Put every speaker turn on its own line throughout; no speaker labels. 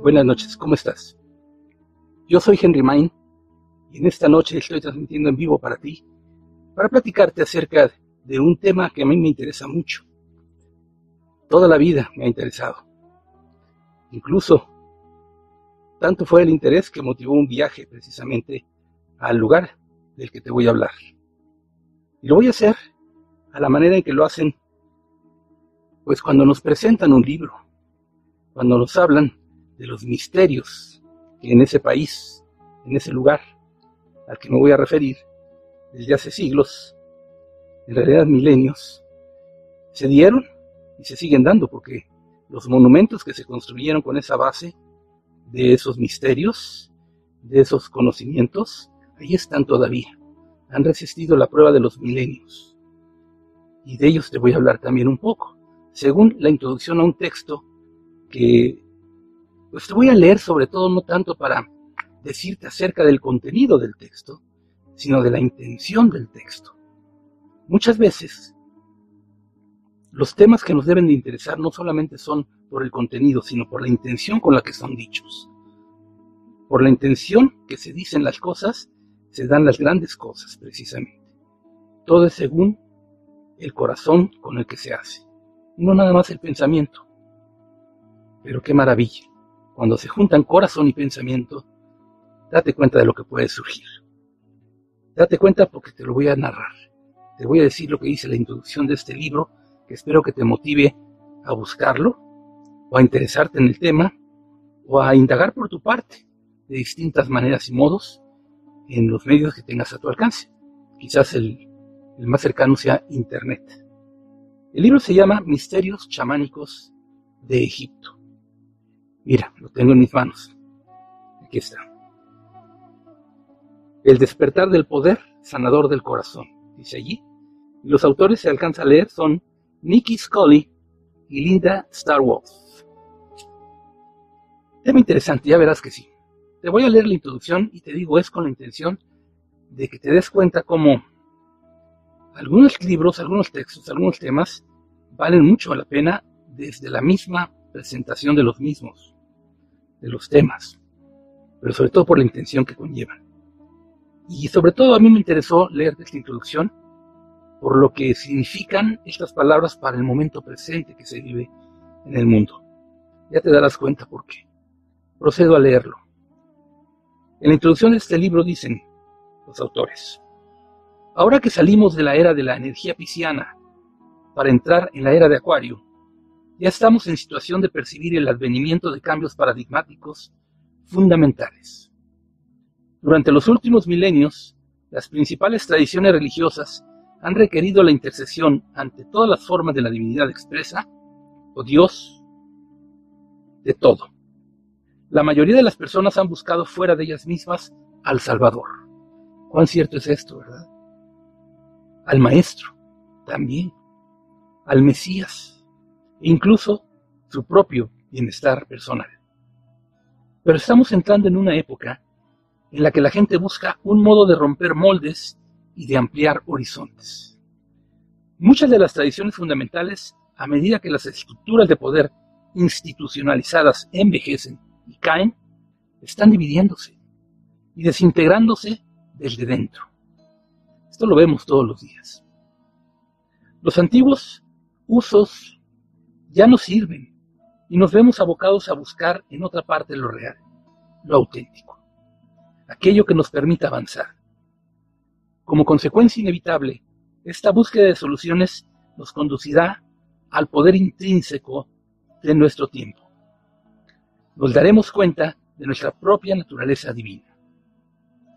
Buenas noches, ¿cómo estás? Yo soy Henry Main y en esta noche estoy transmitiendo en vivo para ti, para platicarte acerca de un tema que a mí me interesa mucho. Toda la vida me ha interesado. Incluso, tanto fue el interés que motivó un viaje precisamente al lugar del que te voy a hablar. Y lo voy a hacer a la manera en que lo hacen, pues cuando nos presentan un libro, cuando nos hablan de los misterios que en ese país, en ese lugar al que me voy a referir, desde hace siglos, en realidad milenios, se dieron y se siguen dando, porque los monumentos que se construyeron con esa base de esos misterios, de esos conocimientos, ahí están todavía. Han resistido la prueba de los milenios. Y de ellos te voy a hablar también un poco, según la introducción a un texto que pues te voy a leer sobre todo no tanto para decirte acerca del contenido del texto, sino de la intención del texto. Muchas veces los temas que nos deben de interesar no solamente son por el contenido, sino por la intención con la que son dichos. Por la intención que se dicen las cosas se dan las grandes cosas, precisamente. Todo es según el corazón con el que se hace, no nada más el pensamiento. Pero qué maravilla, cuando se juntan corazón y pensamiento, date cuenta de lo que puede surgir. Date cuenta porque te lo voy a narrar. Te voy a decir lo que dice la introducción de este libro, que espero que te motive a buscarlo, o a interesarte en el tema, o a indagar por tu parte, de distintas maneras y modos, en los medios que tengas a tu alcance. Quizás el, más cercano sea Internet. El libro se llama Misterios chamánicos de Egipto. Mira, lo tengo en mis manos. Aquí está. El despertar del poder sanador del corazón, dice allí. Los autores se alcanza a leer son Nikki Scully y Linda Starwolf. Tema interesante, ya verás que sí. Te voy a leer la introducción y te digo es con la intención de que te des cuenta cómo algunos libros, algunos textos, algunos temas valen mucho la pena desde la misma presentación de los mismos, de los temas, pero sobre todo por la intención que conllevan. Y sobre todo a mí me interesó leer esta introducción por lo que significan estas palabras para el momento presente que se vive en el mundo. Ya te darás cuenta por qué. Procedo a leerlo. En la introducción de este libro dicen los autores, ahora que salimos de la era de la energía pisciana para entrar en la era de Acuario, ya estamos en situación de percibir el advenimiento de cambios paradigmáticos fundamentales. Durante los últimos milenios, las principales tradiciones religiosas han requerido la intercesión ante todas las formas de la divinidad expresa, o Dios, de todo la mayoría de las personas han buscado fuera de ellas mismas al Salvador. ¿Cuán cierto es esto, verdad? Al Maestro, también, al Mesías, incluso su propio bienestar personal. Pero estamos entrando en una época en la que la gente busca un modo de romper moldes y de ampliar horizontes. Muchas de las tradiciones fundamentales, a medida que las estructuras de poder institucionalizadas envejecen y caen, están dividiéndose y desintegrándose desde dentro. Esto lo vemos todos los días. Los antiguos usos ya no sirven y nos vemos abocados a buscar en otra parte lo real, lo auténtico, aquello que nos permita avanzar. Como consecuencia inevitable, esta búsqueda de soluciones nos conducirá al poder intrínseco de nuestro tiempo, nos daremos cuenta de nuestra propia naturaleza divina.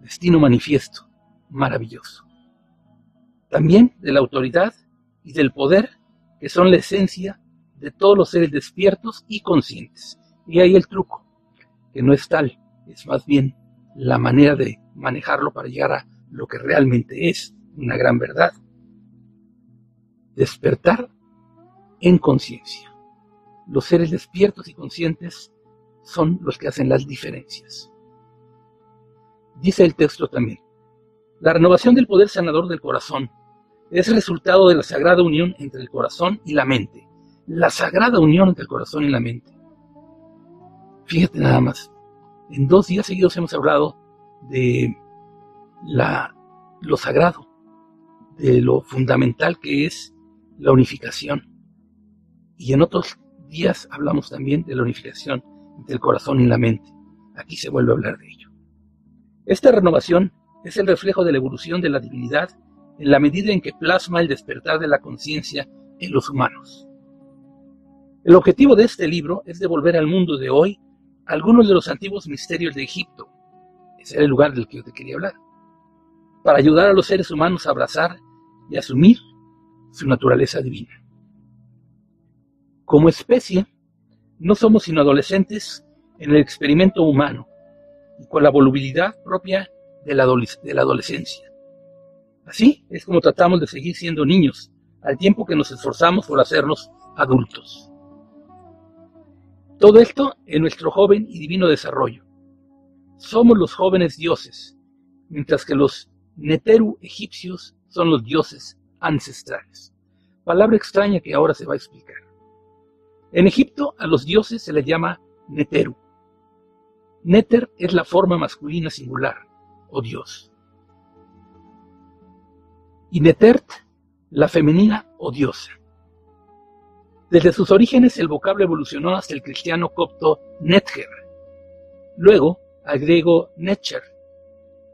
Destino manifiesto, maravilloso. También de la autoridad y del poder que son la esencia de todos los seres despiertos y conscientes. Y ahí el truco, que no es tal, es más bien la manera de manejarlo para llegar a lo que realmente es una gran verdad. Despertar en conciencia. Los seres despiertos y conscientes son los que hacen las diferencias. Dice el texto también, la renovación del poder sanador del corazón es resultado de la sagrada unión entre el corazón y la mente. La sagrada unión entre el corazón y la mente. Fíjate nada más, en dos días seguidos hemos hablado de la, lo sagrado, de lo fundamental que es la unificación. Y en otros días hablamos también de la unificación entre el corazón y la mente. Aquí se vuelve a hablar de ello. Esta renovación es el reflejo de la evolución de la divinidad en la medida en que plasma el despertar de la conciencia en los humanos. El objetivo de este libro es devolver al mundo de hoy algunos de los antiguos misterios de Egipto. Ese era el lugar del que yo te quería hablar. Para ayudar a los seres humanos a abrazar y asumir su naturaleza divina. Como especie, no somos sino adolescentes en el experimento humano y con la volubilidad propia de la, de la adolescencia. Así es como tratamos de seguir siendo niños, al tiempo que nos esforzamos por hacernos adultos. Todo esto en nuestro joven y divino desarrollo. Somos los jóvenes dioses, mientras que los Neteru egipcios son los dioses ancestrales. Palabra extraña que ahora se va a explicar. En Egipto a los dioses se les llama Neteru. Neter es la forma masculina singular, o dios. Y Netert, la femenina o diosa. Desde sus orígenes el vocablo evolucionó hasta el cristiano copto Netger, luego al griego Netcher,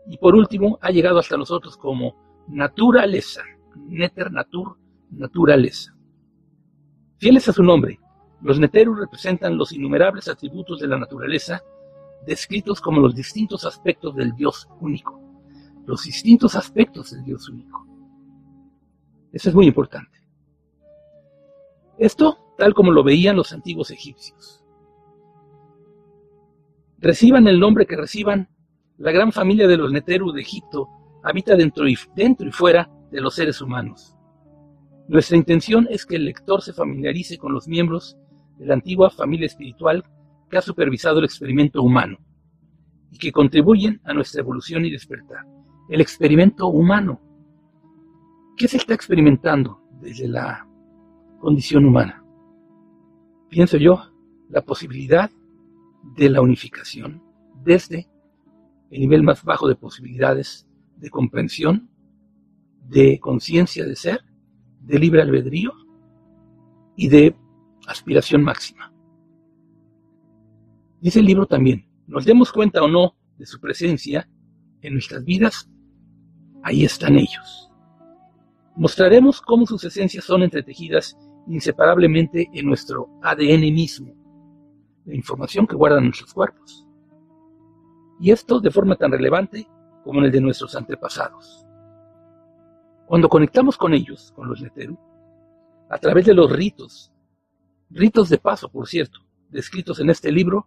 y por último ha llegado hasta nosotros como naturaleza, Neter Natur, naturaleza. Fieles a su nombre, los Neterus representan los innumerables atributos de la naturaleza descritos como los distintos aspectos del Dios único. Los distintos aspectos del Dios único. Eso es muy importante. Esto tal como lo veían los antiguos egipcios. Reciban el nombre que reciban, la gran familia de los Neteru de Egipto habita dentro y, dentro y fuera de los seres humanos. Nuestra intención es que el lector se familiarice con los miembros de la antigua familia espiritual que ha supervisado el experimento humano y que contribuyen a nuestra evolución y despertar. El experimento humano. ¿Qué se está experimentando desde la condición humana. Pienso yo, la posibilidad de la unificación desde el nivel más bajo de posibilidades de comprensión, de conciencia de ser, de libre albedrío y de aspiración máxima. Dice el libro también, nos demos cuenta o no de su presencia en nuestras vidas, ahí están ellos. Mostraremos cómo sus esencias son entretejidas inseparablemente en nuestro ADN mismo, la información que guardan nuestros cuerpos. Y esto de forma tan relevante como en el de nuestros antepasados. Cuando conectamos con ellos, con los Neteru, a través de los ritos, ritos de paso, por cierto, descritos en este libro,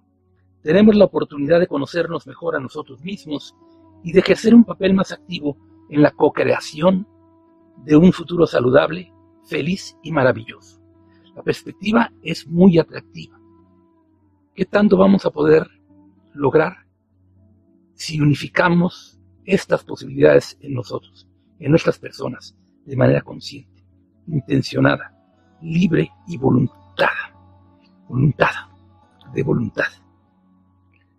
tenemos la oportunidad de conocernos mejor a nosotros mismos y de ejercer un papel más activo en la co-creación de un futuro saludable feliz y maravilloso. La perspectiva es muy atractiva. ¿Qué tanto vamos a poder lograr si unificamos estas posibilidades en nosotros, en nuestras personas, de manera consciente, intencionada, libre y voluntada? Voluntada, de voluntad.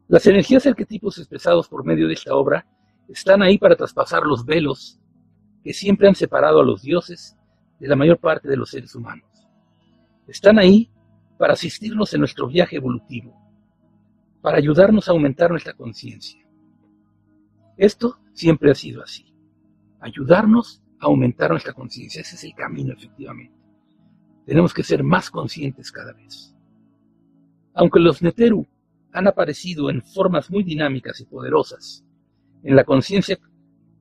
Las energías arquetipos expresados por medio de esta obra están ahí para traspasar los velos que siempre han separado a los dioses de la mayor parte de los seres humanos. Están ahí para asistirnos en nuestro viaje evolutivo, para ayudarnos a aumentar nuestra conciencia. Esto siempre ha sido así, ayudarnos a aumentar nuestra conciencia. Ese es el camino, efectivamente. Tenemos que ser más conscientes cada vez. Aunque los Neteru han aparecido en formas muy dinámicas y poderosas en la conciencia,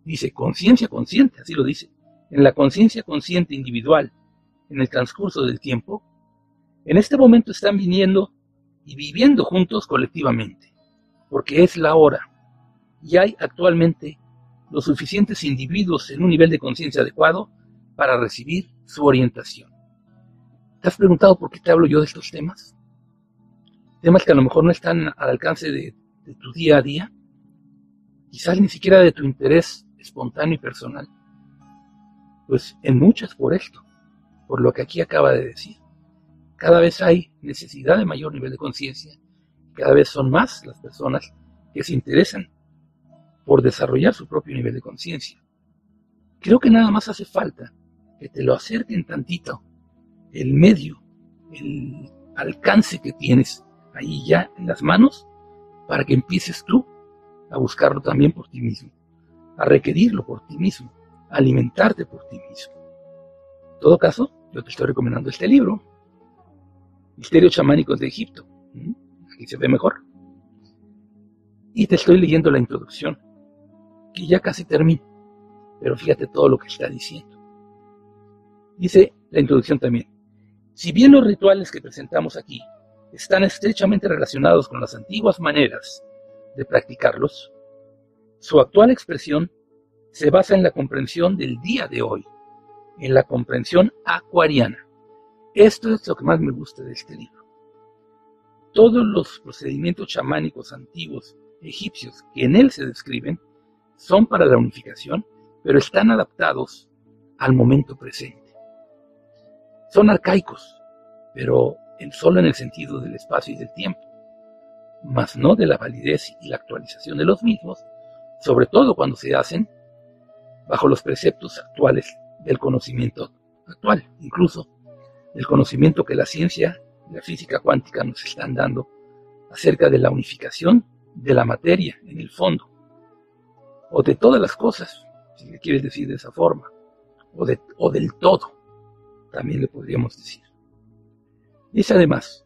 dice conciencia consciente, así lo dice, en la conciencia consciente individual en el transcurso del tiempo, en este momento están viniendo y viviendo juntos colectivamente, porque es la hora y hay actualmente los suficientes individuos en un nivel de conciencia adecuado para recibir su orientación. ¿Te has preguntado por qué te hablo yo de estos temas? Temas que a lo mejor no están al alcance de, tu día a día, quizás ni siquiera de tu interés espontáneo y personal. Pues en muchas por esto, por lo que aquí acaba de decir. Cada vez hay necesidad de mayor nivel de conciencia, cada vez son más las personas que se interesan por desarrollar su propio nivel de conciencia. Creo que nada más hace falta que te lo acerquen tantito el medio, el alcance que tienes ahí ya en las manos para que empieces tú a buscarlo también por ti mismo, a requerirlo por ti mismo, alimentarte por ti mismo. En todo caso, yo te estoy recomendando este libro, Misterios chamánicos de Egipto. ¿Mm? Aquí se ve mejor. Y te estoy leyendo la introducción que ya casi termina. Pero fíjate todo lo que está diciendo. Dice la introducción también. Si bien los rituales que presentamos aquí están estrechamente relacionados con las antiguas maneras de practicarlos, su actual expresión se basa en la comprensión del día de hoy, en la comprensión acuariana. Esto es lo que más me gusta de este libro. Todos los procedimientos chamánicos antiguos egipcios que en él se describen son para la unificación, pero están adaptados al momento presente. Son arcaicos, pero solo en el sentido del espacio y del tiempo, mas no de la validez y la actualización de los mismos, sobre todo cuando se hacen bajo los preceptos actuales del conocimiento actual, incluso el conocimiento que la ciencia la física cuántica nos están dando acerca de la unificación de la materia en el fondo o de todas las cosas, si le quieres decir de esa forma, o del todo, también le podríamos decir. Dice además,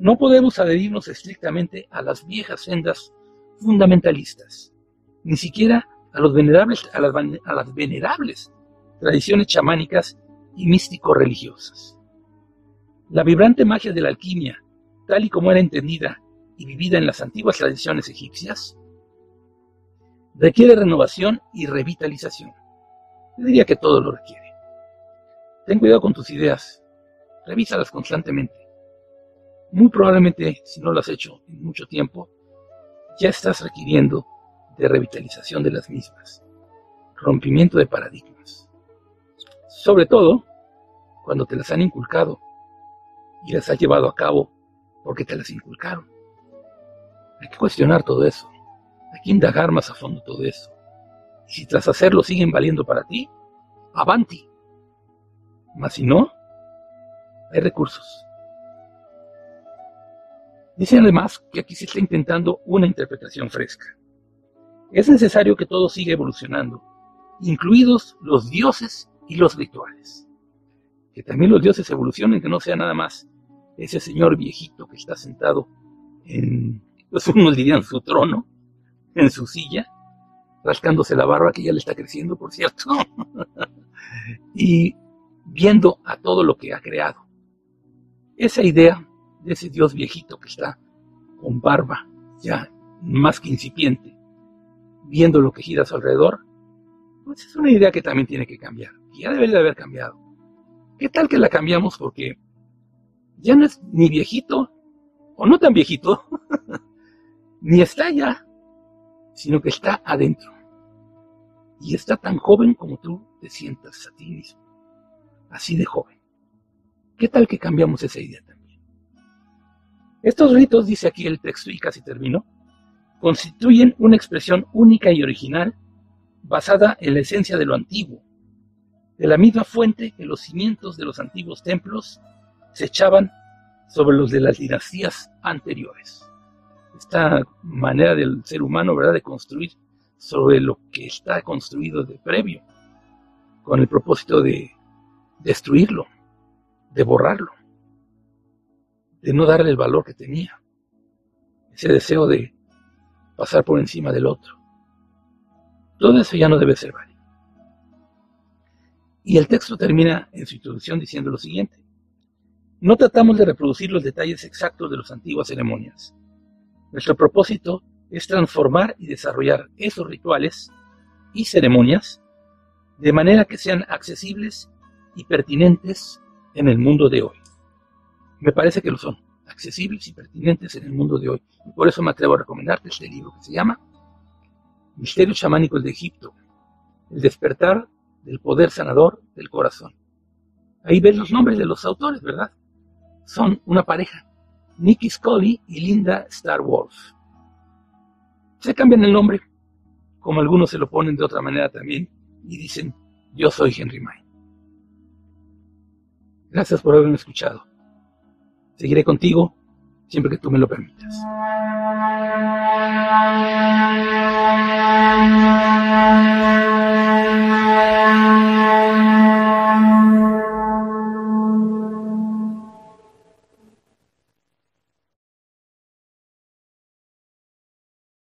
no podemos adherirnos estrictamente a las viejas sendas fundamentalistas, ni siquiera a, venerables, las, las venerables tradiciones chamánicas y místico-religiosas. La vibrante magia de la alquimia, tal y como era entendida y vivida en las antiguas tradiciones egipcias, Requiere renovación y revitalización. Yo diría que todo lo requiere. Ten cuidado con tus ideas. Revísalas constantemente. Muy probablemente, si no lo has hecho en mucho tiempo, ya estás requiriendo de revitalización de las mismas. Rompimiento de paradigmas. Sobre todo cuando te las han inculcado y las has llevado a cabo porque te las inculcaron. Hay que cuestionar todo eso. Hay que indagar más a fondo todo eso. Y si tras hacerlo siguen valiendo para ti, avanti. Mas si no, hay recursos. Dicen además que aquí se está intentando una interpretación fresca. Es necesario que todo siga evolucionando, incluidos los dioses y los rituales. Que también los dioses evolucionen, que no sea nada más ese señor viejito que está sentado en, pues unos dirían su trono, en su silla, rascándose la barba que ya le está creciendo, por cierto, y viendo a todo lo que ha creado. Esa idea de ese Dios viejito que está con barba ya más que incipiente, viendo lo que gira a su alrededor, pues es una idea que también tiene que cambiar, y ya debería de haber cambiado. ¿Qué tal que la cambiamos? Porque ya no es ni viejito, o no tan viejito, ni está ya sino que está adentro. Y está tan joven como tú te sientas a ti mismo. Así de joven. ¿Qué tal que cambiamos esa idea también? Estos ritos, dice aquí el texto y casi termino, constituyen una expresión única y original basada en la esencia de lo antiguo, de la misma fuente que los cimientos de los antiguos templos se echaban sobre los de las dinastías anteriores esta manera del ser humano, ¿verdad?, de construir sobre lo que está construido de previo, con el propósito de destruirlo, de borrarlo, de no darle el valor que tenía. ese deseo de pasar por encima del otro. Todo eso ya no debe ser válido. Y el texto termina en su introducción diciendo lo siguiente. No tratamos de reproducir los detalles exactos de las antiguas ceremonias. Nuestro propósito es transformar y desarrollar esos rituales y ceremonias de manera que sean accesibles y pertinentes en el mundo de hoy. Me parece que lo son, accesibles y pertinentes en el mundo de hoy. Y por eso me atrevo a recomendarte este libro que se llama Misterios chamánicos de Egipto, el despertar del poder sanador del corazón. Ahí ves los nombres de los autores, ¿verdad? Son una pareja, Nicky Scully y Linda Star Wars. Se cambian el nombre, como algunos se lo ponen de otra manera también, y dicen, yo soy Henry May. Gracias por haberme escuchado. Seguiré contigo siempre que tú me lo permitas.